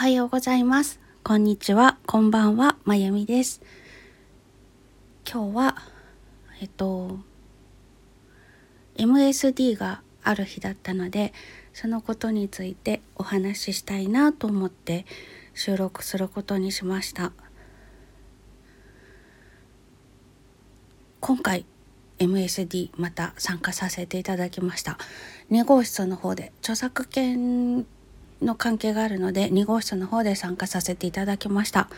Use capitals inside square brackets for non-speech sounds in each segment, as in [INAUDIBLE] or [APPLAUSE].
はようございます。こんにちは。こんばんは。まゆみです。今日は、えっと、MSD がある日だったので、そのことについてお話ししたいなと思って収録することにしました。今回 MSD また参加させていただきました2号室の方で著作権の関係があるので2号室の方で参加させていただきました。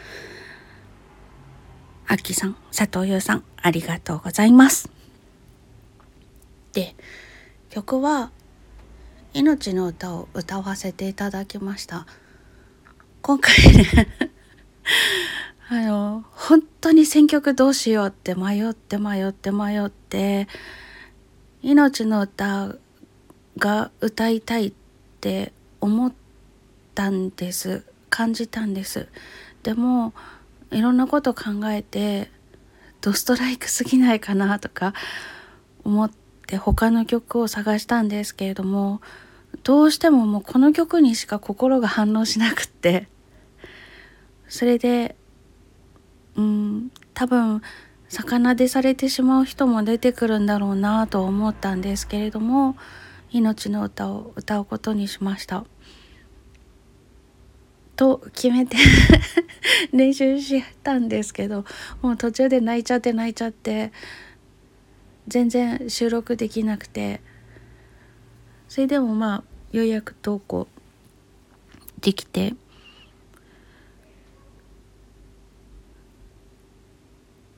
あきさん佐藤優さんありがとうございます。で曲は「命の歌」を歌わせていただきました。今回ね [LAUGHS] あの本当に選曲どうしようって迷って迷って迷って「命の歌」が歌いたいって思ったんです感じたんですでもいろんなこと考えてドストライクすぎないかなとか思って他の曲を探したんですけれどもどうしてももうこの曲にしか心が反応しなくってそれでうん多分魚でされてしまう人も出てくるんだろうなと思ったんですけれども命の歌を歌うことにしました。と決めて [LAUGHS] 練習したんですけどもう途中で泣いちゃって泣いちゃって全然収録できなくてそれでもまあようやく投稿できて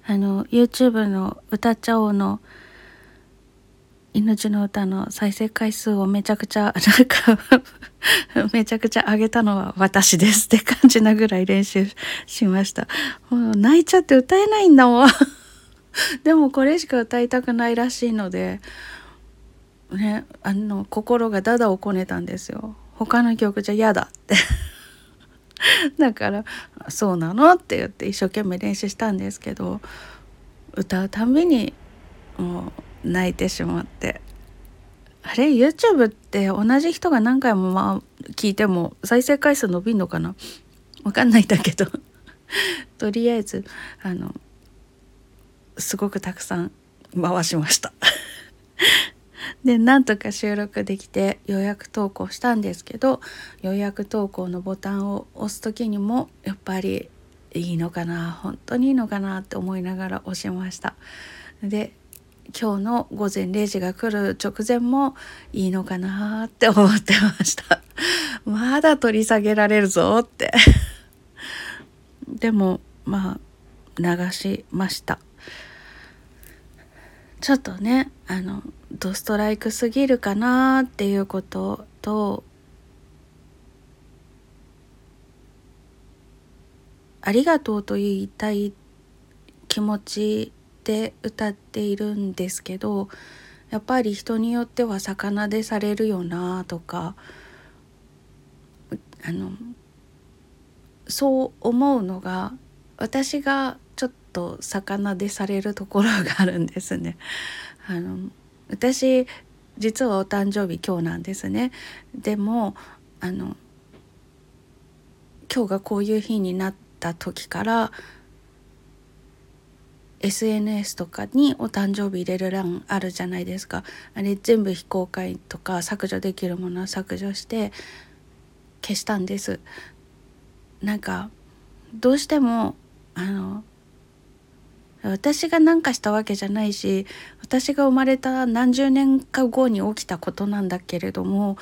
あの YouTube の「歌っちゃおう」の命の歌の再生回数をめちゃくちゃなんか [LAUGHS] めちゃくちゃ上げたのは私ですって感じなぐらい練習しました。もう泣いちゃって歌えないんだもん。[LAUGHS] でもこれしか歌いたくないらしいのでねあの心がダダをこねたんですよ。他の曲じゃ嫌だって。[LAUGHS] だから「そうなの?」って言って一生懸命練習したんですけど歌うたんびにもう泣いてしまって。あれ？YouTube って同じ人が何回もまあ聞いても再生回数伸びんのかな？わかんないんだけど。[LAUGHS] とりあえずあのすごくたくさん回しました。[LAUGHS] でなんとか収録できて予約投稿したんですけど予約投稿のボタンを押す時にもやっぱりいいのかな？本当にいいのかな？って思いながら押しました。で今日の午前0時が来る直前もいいのかなって思ってました。[LAUGHS] まだ取り下げられるぞって。[LAUGHS] でもまあ流しました。ちょっとねあのドストライクすぎるかなっていうこととありがとうと言いたい気持ちで歌っているんですけどやっぱり人によっては魚でされるよなとかあのそう思うのが私がちょっと魚でされるところがあるんですね。あの私実はお誕生日今日なんですね。でもあの今日がこういう日になった時から SNS とかにお誕生日入れる欄あるじゃないですか。あれ全部非公開とか削除できるものは削除して消したんです。なんかどうしてもあの私が何かしたわけじゃないし私が生まれた何十年か後に起きたことなんだけれども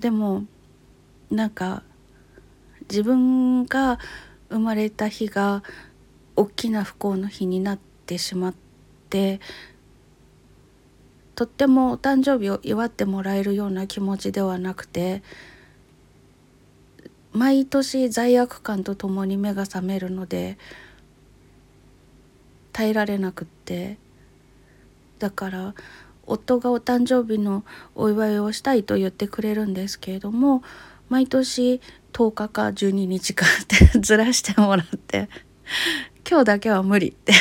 でもなんか自分が生まれた日が大きな不幸の日になてしまってとってもお誕生日を祝ってもらえるような気持ちではなくて毎年罪悪感とともに目が覚めるので耐えられなくってだから夫がお誕生日のお祝いをしたいと言ってくれるんですけれども毎年10日か12日かってずらしてもらって今日だけは無理って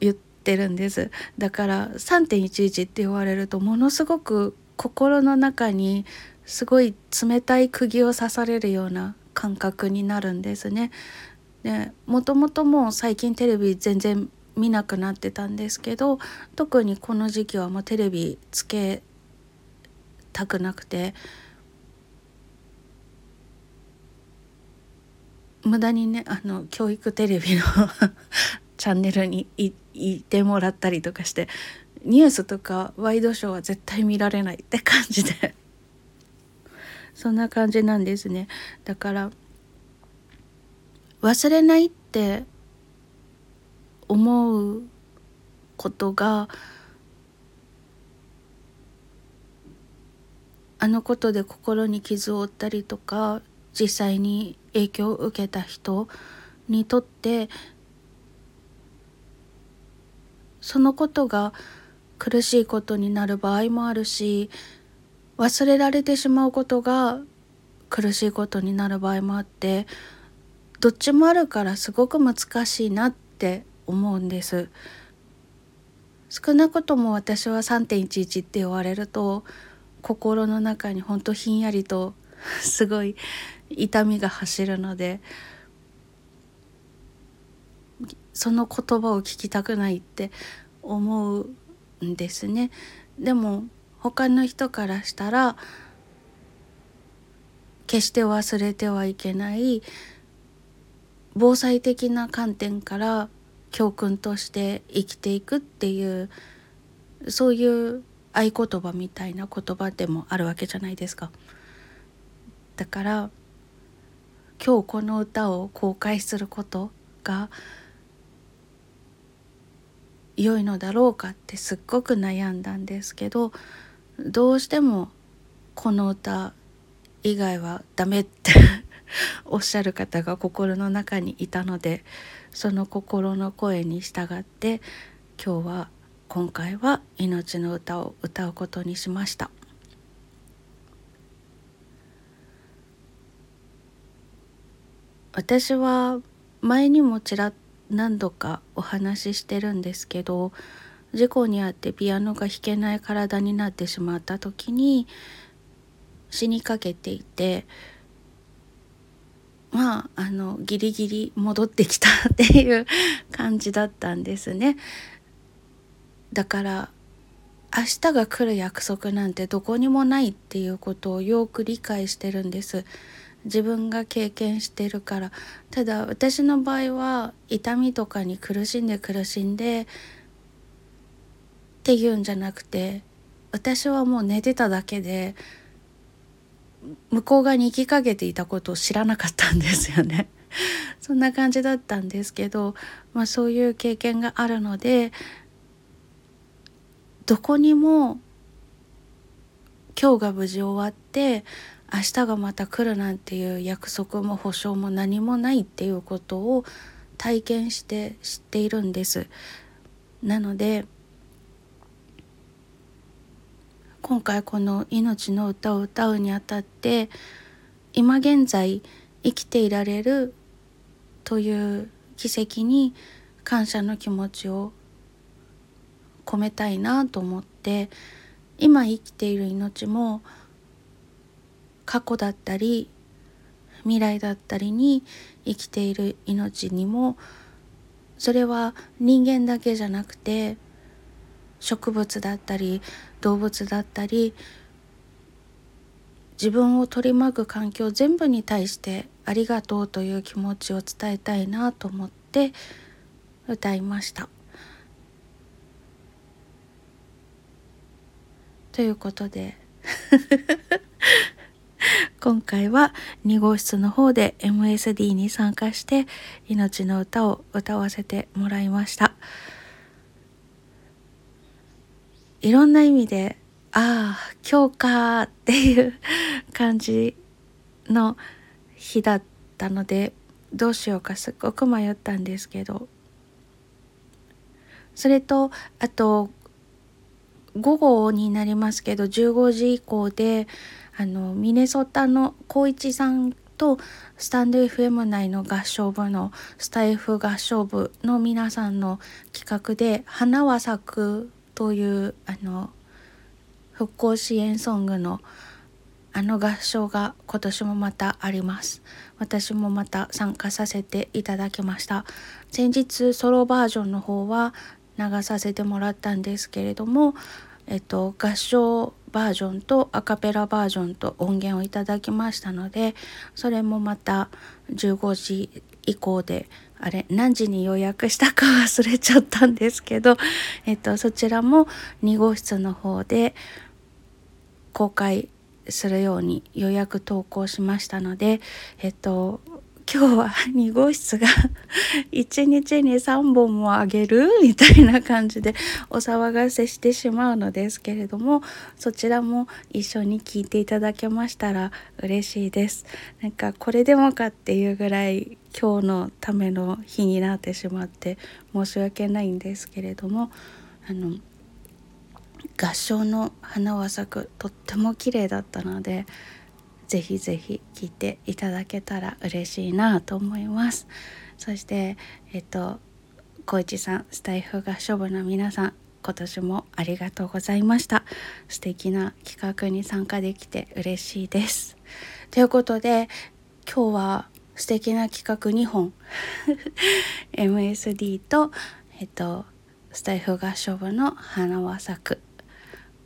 言ってるんですだから3.11って言われるとものすごく心の中にすごい冷たい釘を刺されるような感覚になるんですね。でもともともう最近テレビ全然見なくなってたんですけど特にこの時期はもうテレビつけたくなくて無駄にねあの教育テレビの [LAUGHS] チャンネルにいてもらったりとかしてニュースとかワイドショーは絶対見られないって感じで。[LAUGHS] そんな感じなんですね。だから忘れないって思うことがあのことで心に傷を負ったりとか実際に影響を受けた人にとってそのことが苦しいことになる場合もあるし忘れられてしまうことが苦しいことになる場合もあってどっちもあるからすごく難しいなって思うんです。少なくとも私は3.11って言われると心の中にほんとひんやりとすごい痛みが走るのでその言葉を聞きたくないって思うんですね。でも他の人からしたら決して忘れてはいけない防災的な観点から教訓として生きていくっていうそういう合言葉みたいな言葉でもあるわけじゃないですか。だから今日この歌を公開することが良いのだろうかってすっごく悩んだんですけどどうしてもこの歌以外はダメって [LAUGHS] おっしゃる方が心の中にいたのでその心の声に従って今日は今回は命の歌を歌うことにしました。私は前にもちら何度かお話ししてるんですけど事故に遭ってピアノが弾けない体になってしまった時に死にかけていてまああのギリギリ戻ってきたっていう感じだったんですね。だから明日が来る約束なんてどこにもないっていうことをよく理解してるんです。自分が経験してるからただ私の場合は痛みとかに苦しんで苦しんでっていうんじゃなくて私はもう寝てただけで向こう側に行きかけていたことを知らなかったんですよね。[LAUGHS] そんな感じだったんですけど、まあ、そういう経験があるのでどこにも今日が無事終わって明日がまた来るなんていう約束も保証も何もないっていうことを体験して知っているんです。なので今回この「命の歌」を歌うにあたって今現在生きていられるという奇跡に感謝の気持ちを込めたいなと思って今生きている命も過去だったり未来だったりに生きている命にもそれは人間だけじゃなくて植物だったり動物だったり自分を取り巻く環境全部に対してありがとうという気持ちを伝えたいなと思って歌いました。ということで今回は2号室の方で MSD に参加して命の歌を歌わせてもらいました。いろんな意味でああ今日かっていう感じの日だったのでどうしようかすっごく迷ったんですけどそれとあと午後になりますけど15時以降であのミネソタの光一さんとスタンド FM 内の合唱部のスタイフ合唱部の皆さんの企画で「花は咲く」というあの復興支援ソングのあの合唱が今年もまたあります。私もまた参加させていただきました。先日ソロバージョンの方は流させてもらったんですけれどもえっと合唱バージョンとアカペラバージョンと音源をいただきましたのでそれもまた15時以降であれ何時に予約したか忘れちゃったんですけど、[LAUGHS] えっと、そちらも2号室の方で公開するように予約投稿しましたので、えっと、今日は2号室が [LAUGHS] 1日に3本もあげるみたいな感じでお騒がせしてしまうのですけれどもそちらも一緒に聞いていただけましたら嬉しいです。なんかこれでもかっていうぐらい今日のための日になってしまって申し訳ないんですけれどもあの合唱の花は咲くとっても綺麗だったのでぜひぜひ聞いていただけたら嬉しいなと思います。そしてえっと小市さんスタイフ合唱部の皆さん今年もありがとうございました。素敵な企画に参加できて嬉しいです。ということで今日は素敵な企画2本。[LAUGHS] MSD とえっとスタイフ合唱部の花は咲く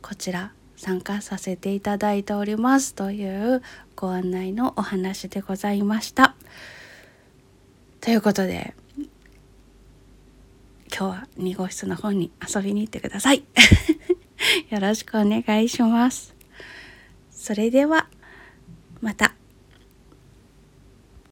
こちら参加させていただいておりますというご案内のお話でございました。ということで今日は2号室の方に遊びに行ってください。[LAUGHS] よろしくお願いします。それではまた。